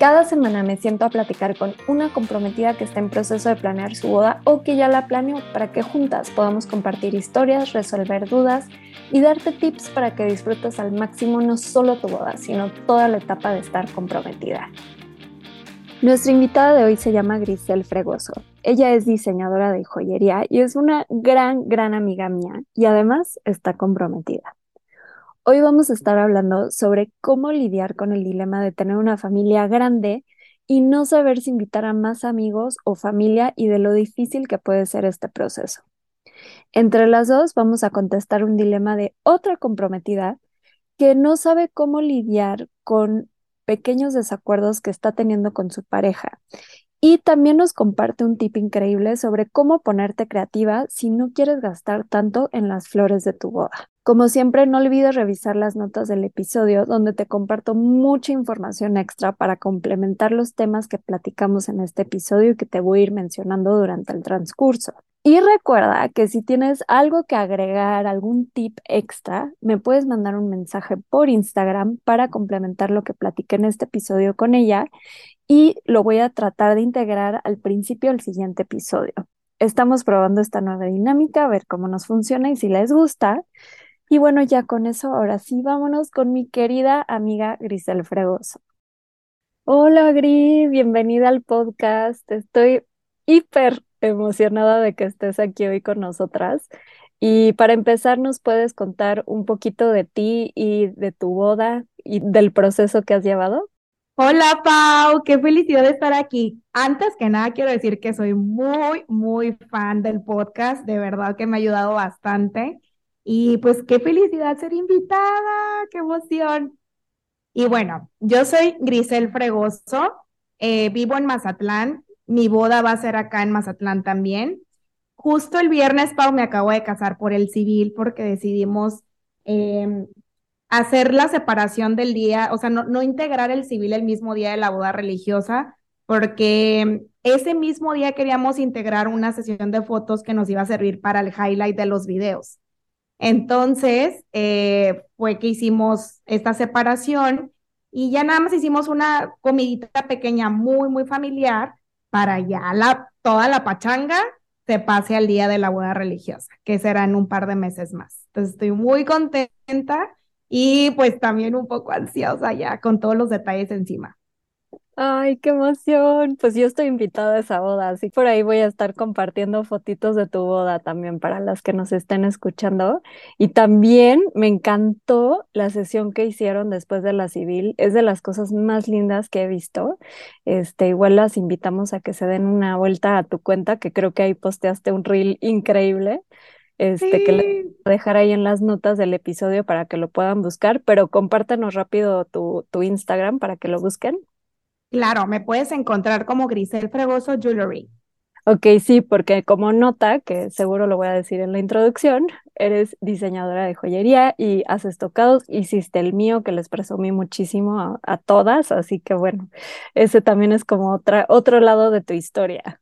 Cada semana me siento a platicar con una comprometida que está en proceso de planear su boda o que ya la planeó para que juntas podamos compartir historias, resolver dudas y darte tips para que disfrutes al máximo no solo tu boda, sino toda la etapa de estar comprometida. Nuestra invitada de hoy se llama Grisel Fregoso. Ella es diseñadora de joyería y es una gran, gran amiga mía y además está comprometida. Hoy vamos a estar hablando sobre cómo lidiar con el dilema de tener una familia grande y no saber si invitar a más amigos o familia y de lo difícil que puede ser este proceso. Entre las dos vamos a contestar un dilema de otra comprometida que no sabe cómo lidiar con pequeños desacuerdos que está teniendo con su pareja. Y también nos comparte un tip increíble sobre cómo ponerte creativa si no quieres gastar tanto en las flores de tu boda. Como siempre, no olvides revisar las notas del episodio donde te comparto mucha información extra para complementar los temas que platicamos en este episodio y que te voy a ir mencionando durante el transcurso. Y recuerda que si tienes algo que agregar, algún tip extra, me puedes mandar un mensaje por Instagram para complementar lo que platiqué en este episodio con ella y lo voy a tratar de integrar al principio del siguiente episodio. Estamos probando esta nueva dinámica, a ver cómo nos funciona y si les gusta. Y bueno, ya con eso, ahora sí, vámonos con mi querida amiga Grisel Fregoso. Hola Gris, bienvenida al podcast. Estoy hiper emocionada de que estés aquí hoy con nosotras. Y para empezar, ¿nos puedes contar un poquito de ti y de tu boda y del proceso que has llevado? Hola Pau, qué felicidad de estar aquí. Antes que nada, quiero decir que soy muy, muy fan del podcast. De verdad que me ha ayudado bastante. Y pues qué felicidad ser invitada, qué emoción. Y bueno, yo soy Grisel Fregoso, eh, vivo en Mazatlán, mi boda va a ser acá en Mazatlán también. Justo el viernes, Pau, me acabo de casar por el civil porque decidimos em, hacer la separación del día, o sea, no, no integrar el civil el mismo día de la boda religiosa, porque ese mismo día queríamos integrar una sesión de fotos que nos iba a servir para el highlight de los videos. Entonces, eh, fue que hicimos esta separación y ya nada más hicimos una comidita pequeña muy, muy familiar para ya la, toda la pachanga se pase al día de la boda religiosa, que será en un par de meses más. Entonces, estoy muy contenta y pues también un poco ansiosa ya con todos los detalles encima. Ay, qué emoción. Pues yo estoy invitada a esa boda, así por ahí voy a estar compartiendo fotitos de tu boda también para las que nos estén escuchando. Y también me encantó la sesión que hicieron después de la civil. Es de las cosas más lindas que he visto. Este, igual las invitamos a que se den una vuelta a tu cuenta, que creo que ahí posteaste un reel increíble. Este, que le voy a dejar ahí en las notas del episodio para que lo puedan buscar, pero compártenos rápido tu, tu Instagram para que lo busquen. Claro, me puedes encontrar como Grisel Fregoso Jewelry. Ok, sí, porque como nota, que seguro lo voy a decir en la introducción, eres diseñadora de joyería y haces tocados, hiciste el mío que les presumí muchísimo a, todas, así que bueno, ese también es como otra, otro lado de tu historia.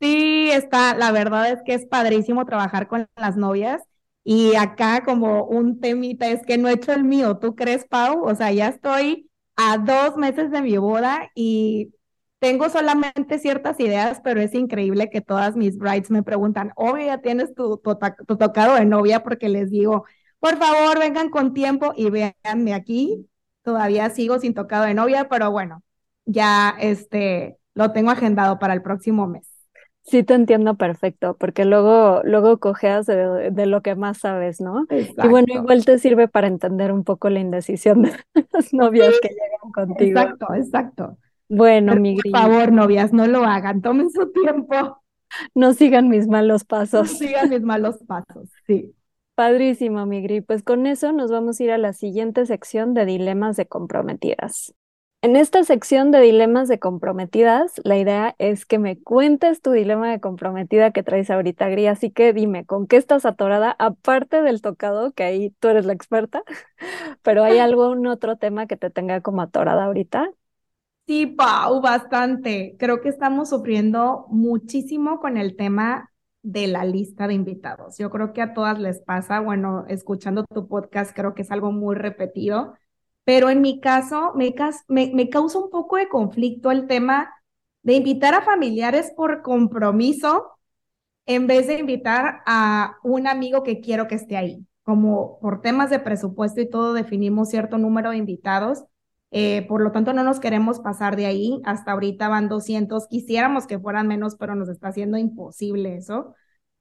Sí, está, la verdad es que es padrísimo trabajar con las novias y acá como un temita es que no he hecho el mío, ¿tú crees, Pau? O sea, ya estoy a dos meses de mi boda y tengo solamente ciertas ideas, pero es increíble que todas mis brides me preguntan, obvio, ya tienes tu, tocado de novia porque les digo, por favor, vengan con tiempo y véanme aquí. Todavía sigo sin tocado de novia, pero bueno, ya este lo tengo agendado para el próximo mes. Sí, te entiendo perfecto, porque luego, luego cojeas de, lo que más sabes, ¿no? Y bueno, igual te sirve para entender un poco la indecisión de las novias que llegan contigo. Exacto, exacto. Bueno, mi Por favor, novias, no lo hagan, tomen su tiempo. No sigan mis malos pasos. No sigan mis malos pasos, sí. Padrísimo, mi Pues con eso nos vamos a ir a la siguiente sección de dilemas de comprometidas. En esta sección de dilemas de comprometidas, la idea es que me cuentes tu dilema de comprometida que traes ahorita, Gri. Así que dime, ¿con qué estás atorada? Aparte del tocado, que ahí tú eres la experta, pero ¿hay algún otro tema que te tenga como atorada ahorita? Sí, Pau, bastante. Creo que estamos sufriendo muchísimo con el tema de la lista de invitados. Yo creo que a todas les pasa, bueno, escuchando tu podcast creo que es algo muy repetido, pero en mi caso me, me, me causa un poco de conflicto el tema de invitar a familiares por compromiso en vez de invitar a un amigo que quiero que esté ahí. Como por temas de presupuesto y todo definimos cierto número de invitados, eh, por lo tanto no nos queremos pasar de ahí. Hasta ahorita van 200, quisiéramos que fueran menos, pero nos está haciendo imposible eso.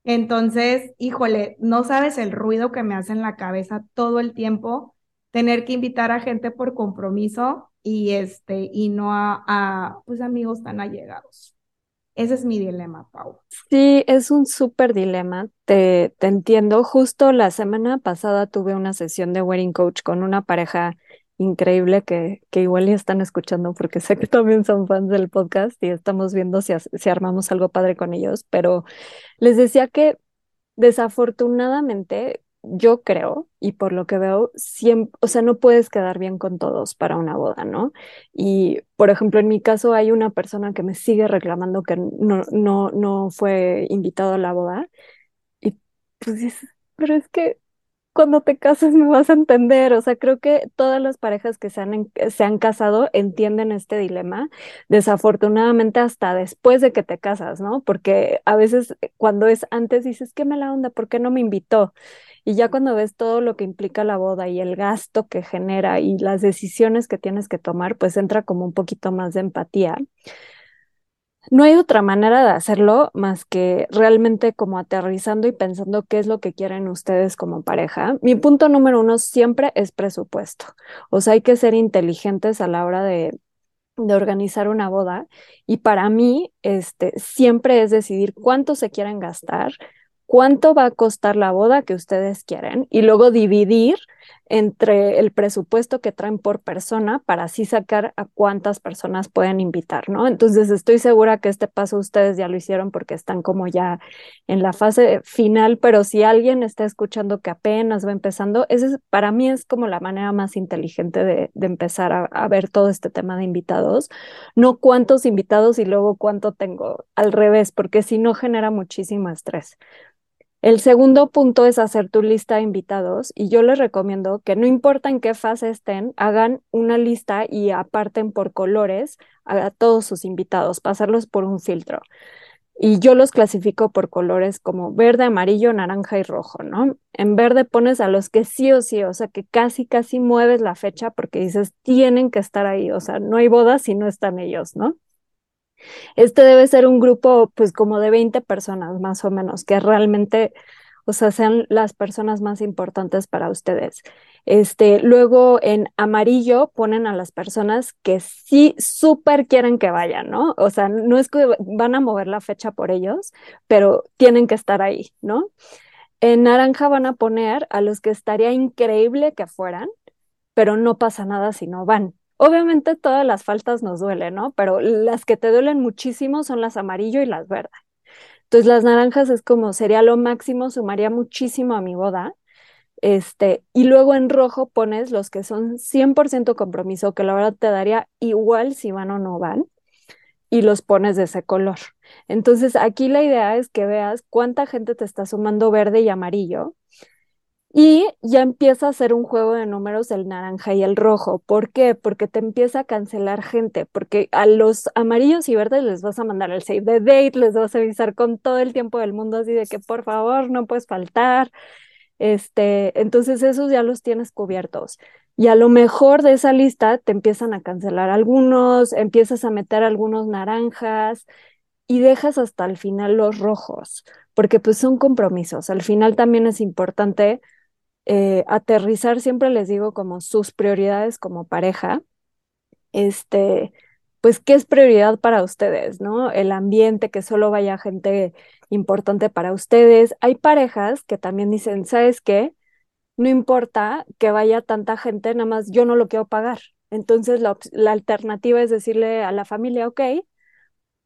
Entonces, híjole, no sabes el ruido que me hace en la cabeza todo el tiempo tener que invitar a gente por compromiso y este y no a, a pues amigos tan allegados. Ese es mi dilema, Pau. Sí, es un súper dilema, te, te entiendo. Justo la semana pasada tuve una sesión de wedding coach con una pareja increíble que, que igual ya están escuchando porque sé que también son fans del podcast y estamos viendo si, si armamos algo padre con ellos, pero les decía que desafortunadamente yo creo, y por lo que veo, siempre, o sea, no puedes quedar bien con todos para una boda, ¿no? Y, por ejemplo, en mi caso hay una persona que me sigue reclamando que no, no, no fue invitado a la boda. Y pues dices, pero es que cuando te cases me vas a entender. O sea, creo que todas las parejas que se han, se han casado entienden este dilema. Desafortunadamente, hasta después de que te casas, ¿no? Porque a veces cuando es antes dices, qué mala onda, ¿por qué no me invitó? Y ya cuando ves todo lo que implica la boda y el gasto que genera y las decisiones que tienes que tomar, pues entra como un poquito más de empatía. No hay otra manera de hacerlo más que realmente como aterrizando y pensando qué es lo que quieren ustedes como pareja. Mi punto número uno siempre es presupuesto. O sea, hay que ser inteligentes a la hora de, de organizar una boda. Y para mí, este, siempre es decidir cuánto se quieren gastar, cuánto va a costar la boda que ustedes quieren y luego dividir entre el presupuesto que traen por persona para así sacar a cuántas personas pueden invitar, ¿no? Entonces estoy segura que este paso ustedes ya lo hicieron porque están como ya en la fase final, pero si alguien está escuchando que apenas va empezando, ese para mí es como la manera más inteligente de, empezar a, a ver todo este tema de invitados, no cuántos invitados y luego cuánto tengo, al revés, porque si no genera muchísimo estrés. El segundo punto es hacer tu lista de invitados y yo les recomiendo que no importa en qué fase estén, hagan una lista y aparten por colores a todos sus invitados, pasarlos por un filtro. Y yo los clasifico por colores como verde, amarillo, naranja y rojo, ¿no? En verde pones a los que sí o sí, o sea, que casi, casi mueves la fecha porque dices, tienen que estar ahí, o sea, no hay boda si no están ellos, ¿no? Este debe ser un grupo, pues como de 20 personas más o menos, que realmente, o sea, sean las personas más importantes para ustedes. Este, luego en amarillo ponen a las personas que sí súper quieren que vayan, ¿no? O sea, no es que van a mover la fecha por ellos, pero tienen que estar ahí, ¿no? En naranja van a poner a los que estaría increíble que fueran, pero no pasa nada si no van. Obviamente todas las faltas nos duelen, ¿no? Pero las que te duelen muchísimo son las amarillo y las verdes. Entonces las naranjas es como sería lo máximo, sumaría muchísimo a mi boda. Este, y luego en rojo pones los que son 100% compromiso, que la verdad te daría igual si van o no van, y los pones de ese color. Entonces aquí la idea es que veas cuánta gente te está sumando verde y amarillo y ya empieza a ser un juego de números el naranja y el rojo. ¿Por qué? Porque te empieza a cancelar gente, porque a los amarillos y verdes les vas a mandar el save the date, les vas a avisar con todo el tiempo del mundo así de que por favor no puedes faltar. Este, entonces esos ya los tienes cubiertos. Y a lo mejor de esa lista te empiezan a cancelar algunos, empiezas a meter algunos naranjas y dejas hasta el final los rojos, porque pues son compromisos. Al final también es importante eh, aterrizar, siempre les digo como sus prioridades como pareja, este, pues qué es prioridad para ustedes, ¿no? El ambiente, que solo vaya gente importante para ustedes. Hay parejas que también dicen, ¿sabes qué? No importa que vaya tanta gente, nada más yo no lo quiero pagar. Entonces la, la alternativa es decirle a la familia, ok,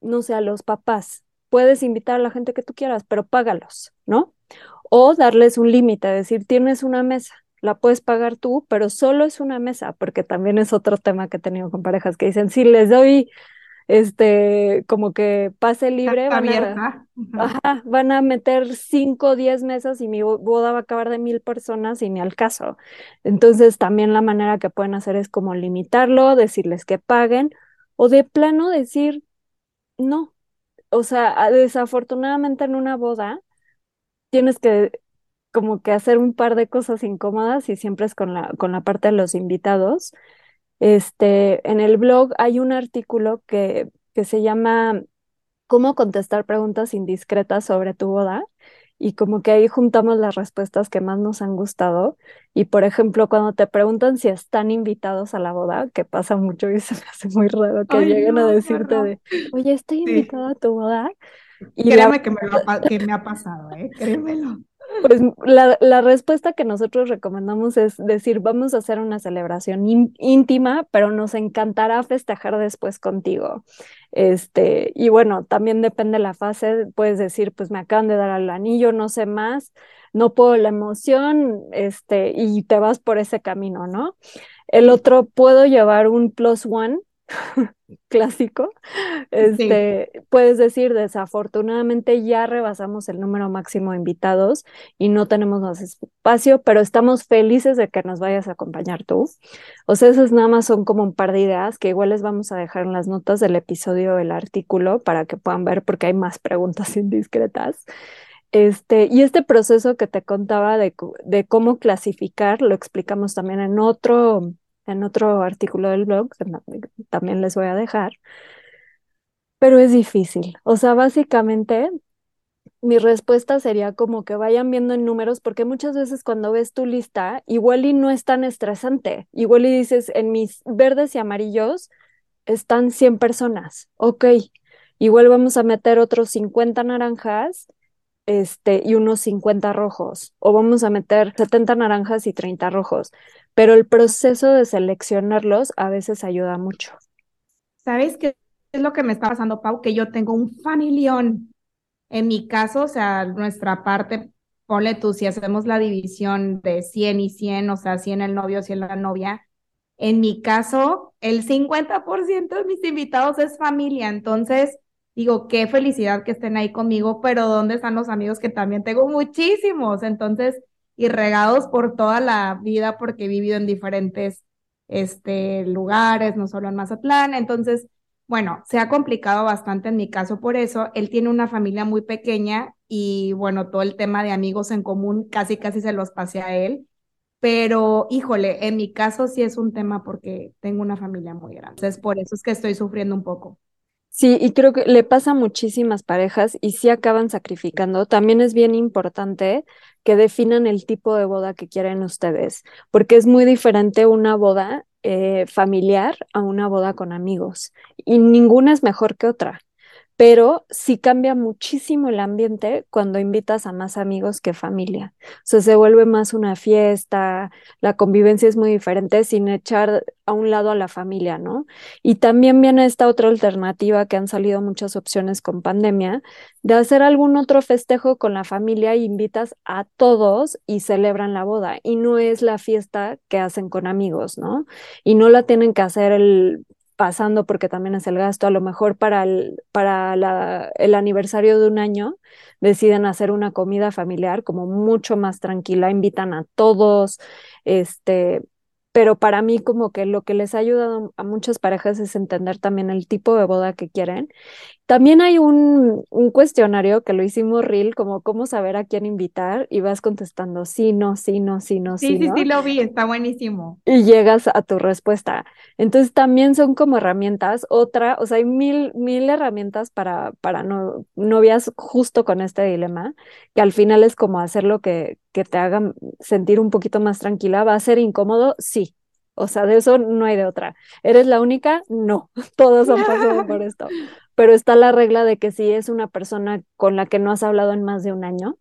no sé, a los papás, puedes invitar a la gente que tú quieras, pero págalos, ¿no? O darles un límite, decir, tienes una mesa, la puedes pagar tú, pero solo es una mesa, porque también es otro tema que he tenido con parejas que dicen, si les doy este, como que pase libre, van a, van a meter cinco o diez mesas y mi boda va a acabar de mil personas y ni al caso. Entonces también la manera que pueden hacer es como limitarlo, decirles que paguen o de plano decir no. O sea, desafortunadamente en una boda tienes que como que hacer un par de cosas incómodas y siempre es con la, con la parte de los invitados. Este, en el blog hay un artículo que, que se llama Cómo contestar preguntas indiscretas sobre tu boda y como que ahí juntamos las respuestas que más nos han gustado. Y por ejemplo, cuando te preguntan si están invitados a la boda, que pasa mucho y se me hace muy raro que lleguen a decirte de, oye, estoy invitado a tu boda. Y Créeme que, me que me ha pasado, ¿eh? Créemelo. Pues la, la, respuesta que nosotros recomendamos es decir, vamos a hacer una celebración íntima, pero nos encantará festejar después contigo. Este, y bueno, también depende de la fase, puedes decir, pues me acaban de dar el anillo, no sé más, no puedo la emoción, este, y te vas por ese camino, ¿no? El otro, puedo llevar un plus one, clásico, este, puedes decir, desafortunadamente ya rebasamos el número máximo de invitados y no tenemos más espacio, pero estamos felices de que nos vayas a acompañar tú. O sea, esas nada más son como un par de ideas que igual les vamos a dejar en las notas del episodio, el artículo, para que puedan ver porque hay más preguntas indiscretas. Este, y este proceso que te contaba de, de cómo clasificar, lo explicamos también en otro en otro artículo del blog, también les voy a dejar, pero es difícil. O sea, básicamente mi respuesta sería como que vayan viendo en números, porque muchas veces cuando ves tu lista, igual y no es tan estresante, igual y dices, en mis verdes y amarillos están 100 personas, ok, igual vamos a meter otros 50 naranjas este, y unos 50 rojos, o vamos a meter 70 naranjas y 30 rojos, pero el proceso de seleccionarlos a veces ayuda mucho. ¿Sabes qué es lo que me está pasando, Pau? Que yo tengo un familión. En mi caso, o sea, nuestra parte, ponle tú, si hacemos la división de 100 y 100, o sea, 100 el novio, 100 la novia, en mi caso, el 50% de mis invitados es familia, entonces digo, qué felicidad que estén ahí conmigo, pero ¿dónde están los amigos que también tengo muchísimos? Entonces, y regados por toda la vida porque he vivido en diferentes este, lugares, no solo en Mazatlán. Entonces, bueno, se ha complicado bastante en mi caso por eso. Él tiene una familia muy pequeña y bueno, todo el tema de amigos en común casi, casi se los pasé a él. Pero, híjole, en mi caso sí es un tema porque tengo una familia muy grande. Entonces, por eso es que estoy sufriendo un poco. Sí, y creo que le pasa a muchísimas parejas y sí acaban sacrificando. También es bien importante que definan el tipo de boda que quieren ustedes, porque es muy diferente una boda eh, familiar a una boda con amigos y ninguna es mejor que otra pero sí cambia muchísimo el ambiente cuando invitas a más amigos que familia. O sea, se vuelve más una fiesta, la convivencia es muy diferente sin echar a un lado a la familia, ¿no? Y también viene esta otra alternativa que han salido muchas opciones con pandemia, de hacer algún otro festejo con la familia y invitas a todos y celebran la boda. Y no es la fiesta que hacen con amigos, ¿no? Y no la tienen que hacer el pasando porque también es el gasto, a lo mejor para el, para el aniversario de un año deciden hacer una comida familiar como mucho más tranquila, invitan a todos, este, pero para mí como que lo que les ha ayudado a muchas parejas es entender también el tipo de boda que quieren. También hay un, un cuestionario que lo hicimos real, como cómo saber a quién invitar y vas contestando sí, no, sí, no, sí, no, sí. Sí, sí, sí, lo vi, está buenísimo. Y llegas a tu respuesta. Entonces también son como herramientas. Otra, o sea, hay mil, mil herramientas para, para no, novias justo con este dilema, que al final es como hacer lo que, que te haga sentir un poquito más tranquila. ¿Va a ser incómodo? Sí. O sea, de eso no hay de otra. ¿Eres la única? No. Todos han pasado por esto. Pero está la regla de que si es una persona con la que no has hablado en más de un año,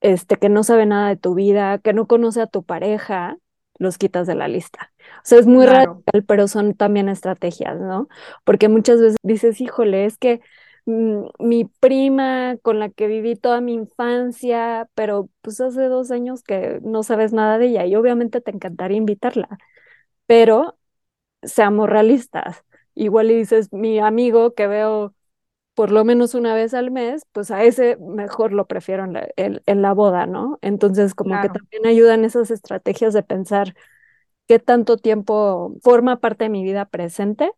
este, que no sabe nada de tu vida, que no conoce a tu pareja, los quitas de la lista. O sea, es muy radical, pero son también estrategias, ¿no? Porque muchas veces dices, híjole, es que mm, mi prima con la que viví toda mi infancia, pero pues hace dos años que no sabes nada de ella y obviamente te encantaría invitarla, pero seamos realistas. Igual y dices, mi amigo que veo por lo menos una vez al mes, pues a ese mejor lo prefiero en la, en, la boda, ¿no? Entonces, como que también ayudan esas estrategias de pensar qué tanto tiempo forma parte de mi vida presente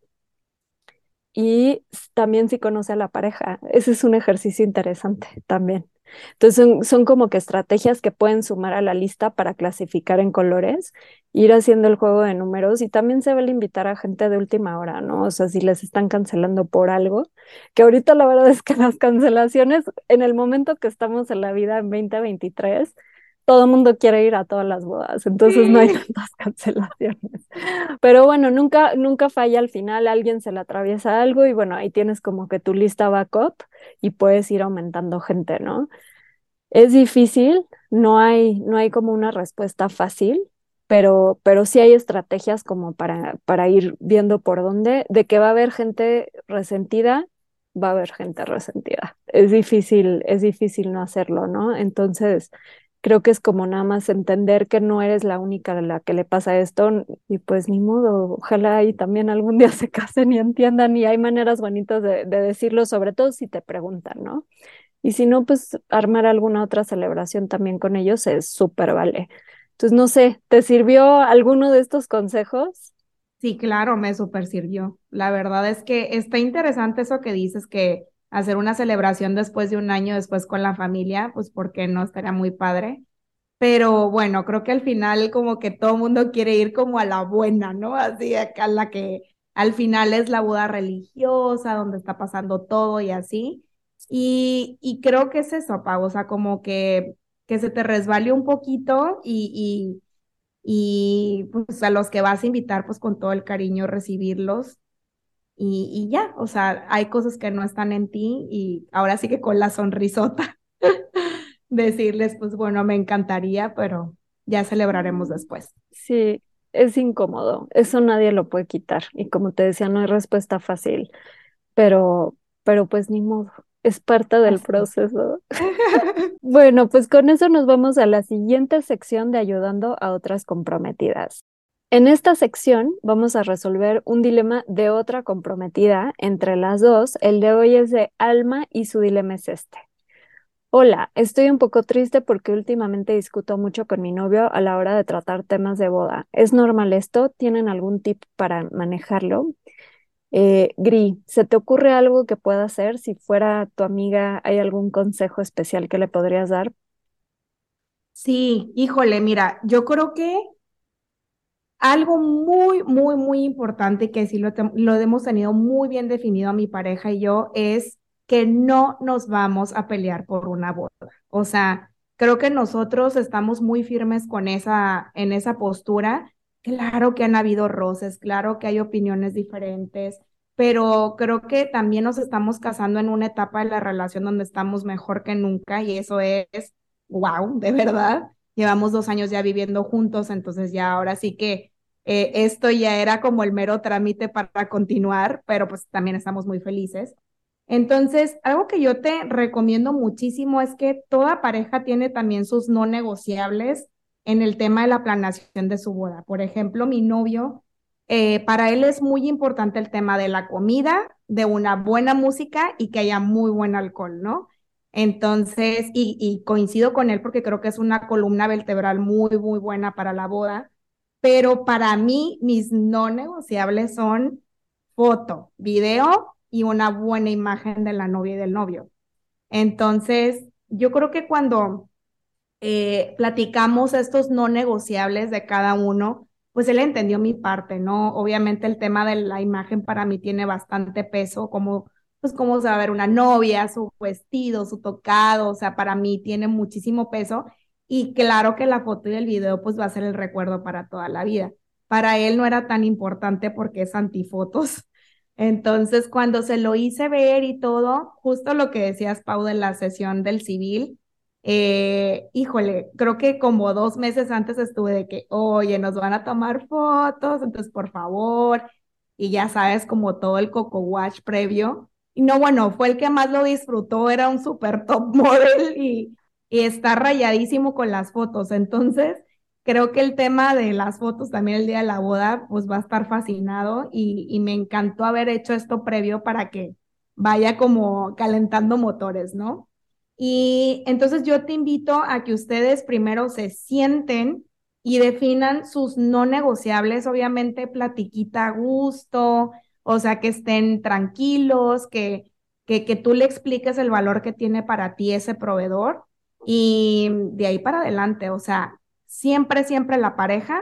y también si conoce a la pareja. Ese es un ejercicio interesante también. Entonces son, como que estrategias que pueden sumar a la lista para clasificar en colores, ir haciendo el juego de números y también se vale invitar a gente de última hora, ¿no? O sea, si les están cancelando por algo, que ahorita la verdad es que las cancelaciones en el momento que estamos en la vida en 2023, todo el mundo quiere ir a todas las bodas, entonces no hay tantas cancelaciones. Pero bueno, nunca, nunca falla al final, alguien se le atraviesa algo y bueno, ahí tienes como que tu lista backup y puedes ir aumentando gente, ¿no? Es difícil, no hay, no hay como una respuesta fácil, pero, pero sí hay estrategias como para, para ir viendo por dónde, de que va a haber gente resentida, va a haber gente resentida. Es difícil, es difícil no hacerlo, ¿no? Entonces, creo que es como nada más entender que no eres la única a la que le pasa esto y pues ni modo, ojalá y también algún día se casen y entiendan y hay maneras bonitas de, decirlo, sobre todo si te preguntan, ¿no? Y si no, pues armar alguna otra celebración también con ellos es súper vale. Entonces, no sé, ¿te sirvió alguno de estos consejos? Sí, claro, me súper sirvió. La verdad es que está interesante eso que dices que hacer una celebración después de un año después con la familia, pues porque no estaría muy padre. Pero bueno, creo que al final como que todo mundo quiere ir como a la buena, ¿no? Así a la que al final es la boda religiosa, donde está pasando todo y así. Y, y creo que es eso, Pau, o sea, como que, que se te resbale un poquito y, y, y pues a los que vas a invitar, pues con todo el cariño recibirlos y, ya, o sea, hay cosas que no están en ti y ahora sí que con la sonrisota decirles, pues bueno, me encantaría, pero ya celebraremos después. Sí, es incómodo, eso nadie lo puede quitar y como te decía, no hay respuesta fácil, pero, pero pues ni modo, es parte del proceso. bueno, pues con eso nos vamos a la siguiente sección de ayudando a otras comprometidas. En esta sección vamos a resolver un dilema de otra comprometida entre las dos. El de hoy es de Alma y su dilema es este. Hola, estoy un poco triste porque últimamente discuto mucho con mi novio a la hora de tratar temas de boda. ¿Es normal esto? ¿Tienen algún tip para manejarlo? Eh, Gri, ¿se te ocurre algo que pueda hacer? Si fuera tu amiga, ¿hay algún consejo especial que le podrías dar? Sí, híjole, mira, yo creo que algo muy, muy, muy importante que sí lo, lo hemos tenido muy bien definido a mi pareja y yo es que no nos vamos a pelear por una boda. O sea, creo que nosotros estamos muy firmes con esa, en esa postura. Claro que han habido roces, claro que hay opiniones diferentes, pero creo que también nos estamos casando en una etapa de la relación donde estamos mejor que nunca y eso es, wow, de verdad llevamos dos años ya viviendo juntos, entonces ya ahora sí que eh, esto ya era como el mero trámite para continuar, pero pues también estamos muy felices. Entonces, algo que yo te recomiendo muchísimo es que toda pareja tiene también sus no negociables en el tema de la planeación de su boda. Por ejemplo, mi novio, eh, para él es muy importante el tema de la comida, de una buena música y que haya muy buen alcohol, ¿no? Entonces, y, coincido con él porque creo que es una columna vertebral muy, muy buena para la boda, pero para mí mis no negociables son foto, video y una buena imagen de la novia y del novio. Entonces, yo creo que cuando eh, platicamos estos no negociables de cada uno, pues él entendió mi parte, ¿no? Obviamente el tema de la imagen para mí tiene bastante peso, como pues cómo se va a ver una novia, su vestido, su tocado, o sea, para mí tiene muchísimo peso y claro que la foto y el video pues va a ser el recuerdo para toda la vida. Para él no era tan importante porque es antifotos. Entonces, cuando se lo hice ver y todo, justo lo que decías, Pau, de la sesión del civil, eh, híjole, creo que como dos meses antes estuve de que, oye, nos van a tomar fotos, entonces por favor, y ya sabes, como todo el coco watch previo, no, bueno, fue el que más lo disfrutó, era un super top model y, y está rayadísimo con las fotos. Entonces, creo que el tema de las fotos también el día de la boda, pues va a estar fascinado y, y me encantó haber hecho esto previo para que vaya como calentando motores, ¿no? Y entonces yo te invito a que ustedes primero se sienten y definan sus no negociables, obviamente platiquita a gusto, o sea, que estén tranquilos, que, que, que tú le expliques el valor que tiene para ti ese proveedor y de ahí para adelante, o sea, siempre, siempre la pareja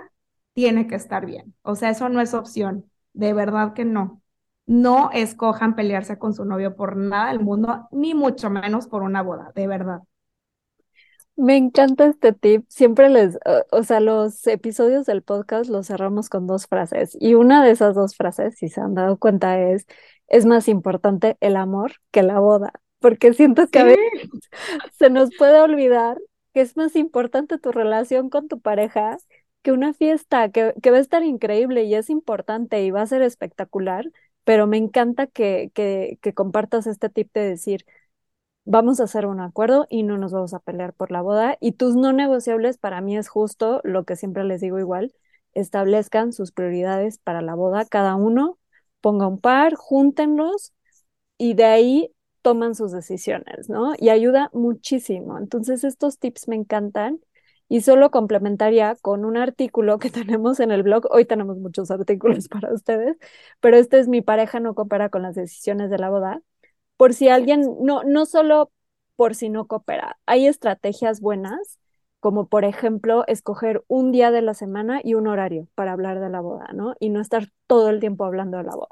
tiene que estar bien, o sea, eso no es opción, de verdad que no. No escojan pelearse con su novio por nada del mundo, ni mucho menos por una boda, de verdad. Me encanta este tip. Siempre les, o sea, los episodios del podcast los cerramos con dos frases. Y una de esas dos frases, si se han dado cuenta, es, es más importante el amor que la boda. Porque siento que a veces se nos puede olvidar que es más importante tu relación con tu pareja que una fiesta, que, que va a estar increíble y es importante y va a ser espectacular. Pero me encanta que, que, que compartas este tip de decir, vamos a hacer un acuerdo y no nos vamos a pelear por la boda. Y tus no negociables para mí es justo lo que siempre les digo igual, establezcan sus prioridades para la boda, cada uno ponga un par, júntenlos y de ahí toman sus decisiones, ¿no? Y ayuda muchísimo. Entonces estos tips me encantan y solo complementaría con un artículo que tenemos en el blog. Hoy tenemos muchos artículos para ustedes, pero este es mi pareja no coopera con las decisiones de la boda por si alguien, no, no solo por si no coopera, hay estrategias buenas, como por ejemplo escoger un día de la semana y un horario para hablar de la boda, ¿no? Y no estar todo el tiempo hablando de la boda.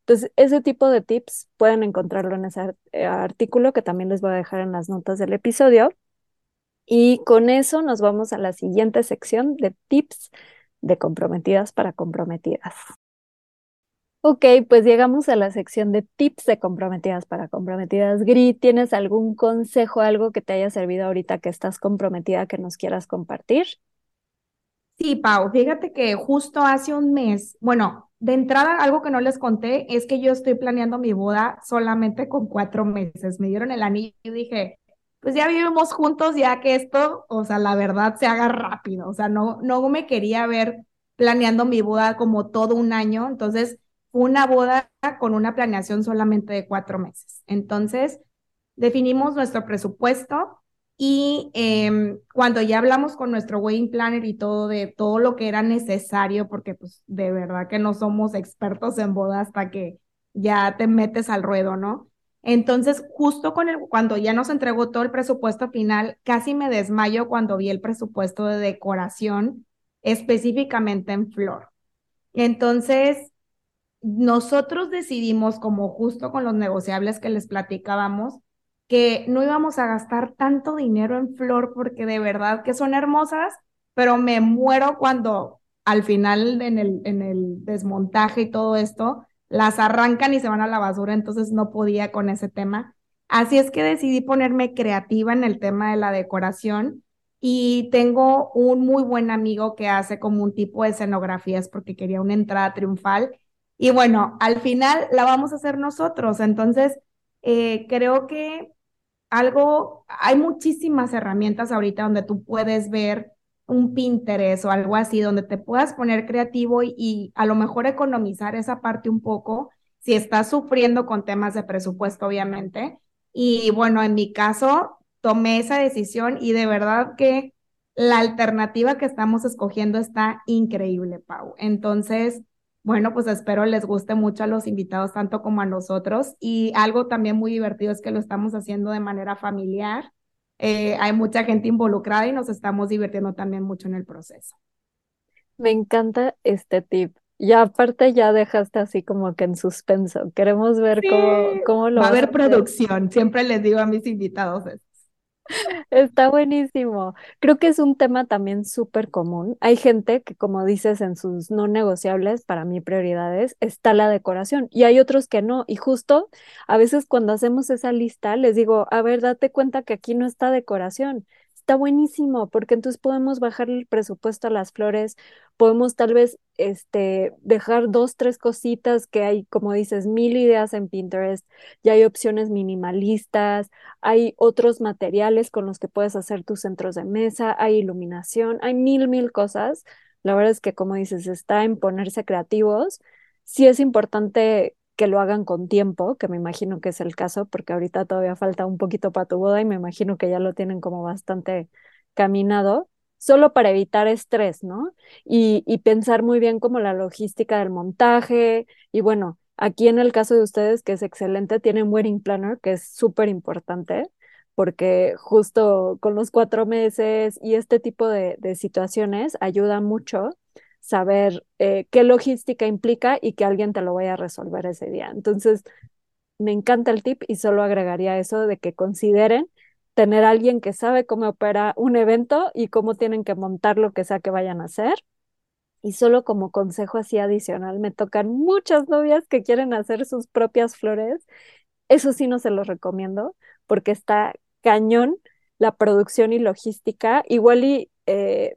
Entonces, ese tipo de tips pueden encontrarlo en ese eh, artículo que también les voy a dejar en las notas del episodio. Y con eso nos vamos a la siguiente sección de tips de comprometidas para comprometidas. Ok, pues llegamos a la sección de tips de comprometidas para comprometidas. Gri, ¿tienes algún consejo, algo que te haya servido ahorita que estás comprometida que nos quieras compartir? Sí, Pau, fíjate que justo hace un mes, bueno, de entrada algo que no les conté es que yo estoy planeando mi boda solamente con cuatro meses. Me dieron el anillo y dije, pues ya vivimos juntos, ya que esto, o sea, la verdad se haga rápido. O sea, no, no me quería ver planeando mi boda como todo un año. Entonces, una boda con una planeación solamente de cuatro meses. Entonces, definimos nuestro presupuesto y em, cuando ya hablamos con nuestro wedding planner y todo de todo lo que era necesario, porque pues de verdad que no somos expertos en boda hasta que ya te metes al ruedo, ¿no? Entonces, justo con el, cuando ya nos entregó todo el presupuesto final, casi me desmayo cuando vi el presupuesto de decoración específicamente en flor. Entonces, nosotros decidimos, como justo con los negociables que les platicábamos, que no íbamos a gastar tanto dinero en flor porque de verdad que son hermosas, pero me muero cuando al final en el, en el desmontaje y todo esto, las arrancan y se van a la basura, entonces no podía con ese tema. Así es que decidí ponerme creativa en el tema de la decoración y tengo un muy buen amigo que hace como un tipo de escenografías porque quería una entrada triunfal y bueno, al final la vamos a hacer nosotros. Entonces, eh, creo que algo, hay muchísimas herramientas ahorita donde tú puedes ver un Pinterest o algo así, donde te puedas poner creativo y, y a lo mejor economizar esa parte un poco, si estás sufriendo con temas de presupuesto, obviamente. Y bueno, en mi caso, tomé esa decisión y de verdad que la alternativa que estamos escogiendo está increíble, Pau. Entonces, bueno, pues espero les guste mucho a los invitados, tanto como a nosotros. Y algo también muy divertido es que lo estamos haciendo de manera familiar. Eh, hay mucha gente involucrada y nos estamos divirtiendo también mucho en el proceso. Me encanta este tip. Y aparte ya dejaste así como que en suspenso. Queremos ver cómo, cómo lo va a haber producción. Siempre les digo a mis invitados eso. Está buenísimo. Creo que es un tema también súper común. Hay gente que, como dices, en sus no negociables, para mí prioridades, está la decoración y hay otros que no. Y justo a veces cuando hacemos esa lista, les digo, a ver, date cuenta que aquí no está decoración, está buenísimo, porque entonces podemos bajar el presupuesto a las flores, podemos tal vez este, dejar dos, tres cositas que hay, como dices, mil ideas en Pinterest, ya hay opciones minimalistas, hay otros materiales con los que puedes hacer tus centros de mesa, hay iluminación, hay mil, mil cosas. La verdad es que, como dices, está en ponerse creativos. Sí es importante que lo hagan con tiempo, que me imagino que es el caso, porque ahorita todavía falta un poquito para tu boda y me imagino que ya lo tienen como bastante caminado, solo para evitar estrés, ¿no? Y, pensar muy bien como la logística del montaje. Y bueno, aquí en el caso de ustedes, que es excelente, tienen Wedding Planner, que es súper importante, porque justo con los cuatro meses y este tipo de situaciones ayuda mucho saber eh, qué logística implica y que alguien te lo vaya a resolver ese día. Entonces, me encanta el tip y solo agregaría eso de que consideren tener alguien que sabe cómo opera un evento y cómo tienen que montar lo que sea que vayan a hacer. Y solo como consejo así adicional, me tocan muchas novias que quieren hacer sus propias flores. Eso sí no se los recomiendo porque está cañón la producción y logística. Igual y eh,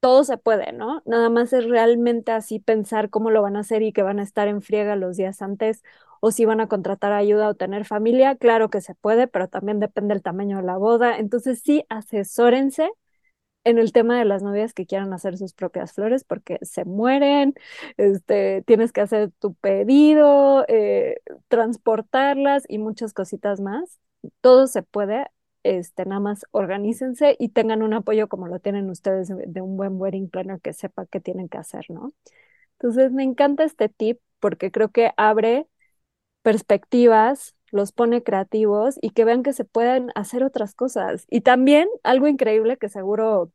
todo se puede, ¿no? Nada más es realmente así pensar cómo lo van a hacer y que van a estar en friega los días antes o si van a contratar ayuda o tener familia, claro que se puede, pero también depende del tamaño de la boda. Entonces sí, asesórense en el tema de las novias que quieran hacer sus propias flores porque se mueren, este, tienes que hacer tu pedido, eh, transportarlas y muchas cositas más. Todo se puede este, nada más organícense y tengan un apoyo como lo tienen ustedes de un buen wedding planner que sepa qué tienen que hacer, ¿no? Entonces, me encanta este tip porque creo que abre perspectivas, los pone creativos y que vean que se pueden hacer otras cosas. Y también algo increíble que seguro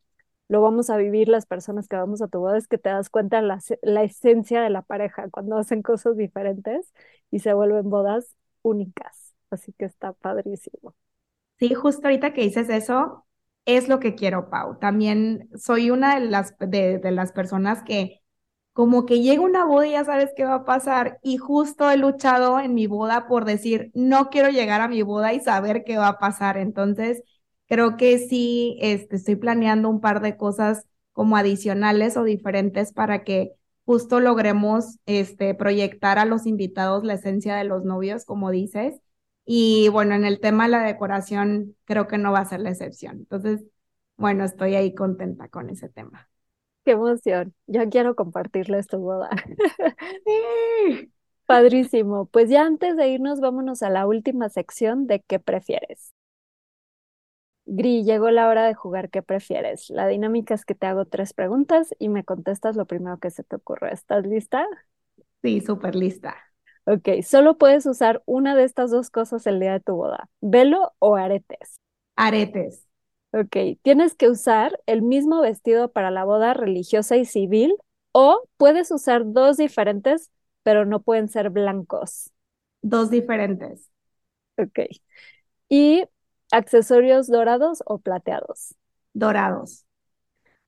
lo vamos a vivir las personas que vamos a tu boda es que te das cuenta la, la esencia de la pareja cuando hacen cosas diferentes y se vuelven bodas únicas. Así que está padrísimo. Sí, justo ahorita que dices eso, es lo que quiero, Pau. También soy una de las, de, las personas que como que llega una boda y ya sabes qué va a pasar. Y justo he luchado en mi boda por decir, no quiero llegar a mi boda y saber qué va a pasar. Entonces, creo que sí, este, estoy planeando un par de cosas como adicionales o diferentes para que justo logremos este, proyectar a los invitados la esencia de los novios, como dices. Y bueno, en el tema de la decoración creo que no va a ser la excepción. Entonces, bueno, estoy ahí contenta con ese tema. Qué emoción. Ya quiero compartirles tu boda. Sí. Padrísimo. Pues ya antes de irnos, vámonos a la última sección de ¿qué prefieres? Gri, llegó la hora de jugar ¿qué prefieres? La dinámica es que te hago tres preguntas y me contestas lo primero que se te ocurre. ¿Estás lista? Sí, súper lista. Ok, solo puedes usar una de estas dos cosas el día de tu boda, velo o aretes. Aretes. Ok, tienes que usar el mismo vestido para la boda religiosa y civil o puedes usar dos diferentes, pero no pueden ser blancos. Dos diferentes. Ok. ¿Y accesorios dorados o plateados? Dorados.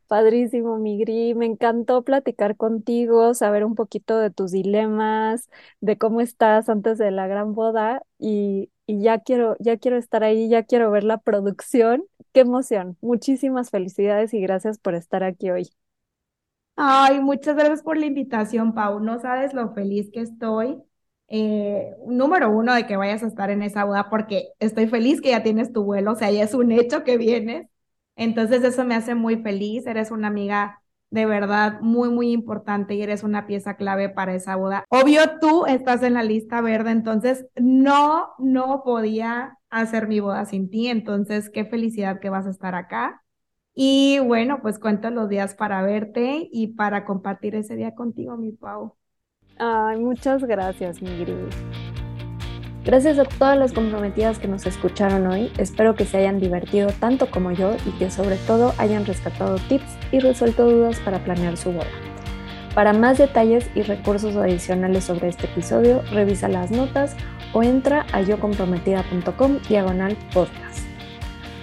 Padrísimo, Migri. Me encantó platicar contigo, saber un poquito de tus dilemas, de cómo estás antes de la gran boda y, y ya quiero, ya quiero estar ahí, ya quiero ver la producción. Qué emoción. Muchísimas felicidades y gracias por estar aquí hoy. Ay, muchas gracias por la invitación, Pau. No sabes lo feliz que estoy. Eh, número uno, de que vayas a estar en esa boda, porque estoy feliz que ya tienes tu vuelo, o sea, ya es un hecho que vienes. Entonces eso me hace muy feliz, eres una amiga de verdad muy, muy importante y eres una pieza clave para esa boda. Obvio, tú estás en la lista verde, entonces no, no podía hacer mi boda sin ti, entonces qué felicidad que vas a estar acá. Y bueno, pues cuento los días para verte y para compartir ese día contigo, mi Pau. Ay, muchas gracias, mi Gracias a todas las comprometidas que nos escucharon hoy. Espero que se hayan divertido tanto como yo y que sobre todo hayan rescatado tips y resuelto dudas para planear su boda. Para más detalles y recursos adicionales sobre este episodio, revisa las notas o entra a yocomprometida.com diagonal podcast.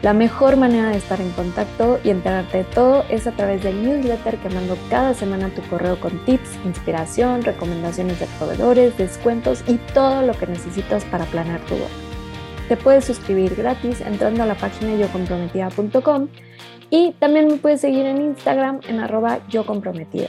La mejor manera de estar en contacto y enterarte de todo es a través del newsletter que mando cada semana a tu correo con tips, inspiración, recomendaciones de proveedores, descuentos y todo lo que necesitas para planear tu boda. Te puedes suscribir gratis entrando a la página yocomprometida.com Y también me puedes seguir en Instagram en arroba yo comprometida.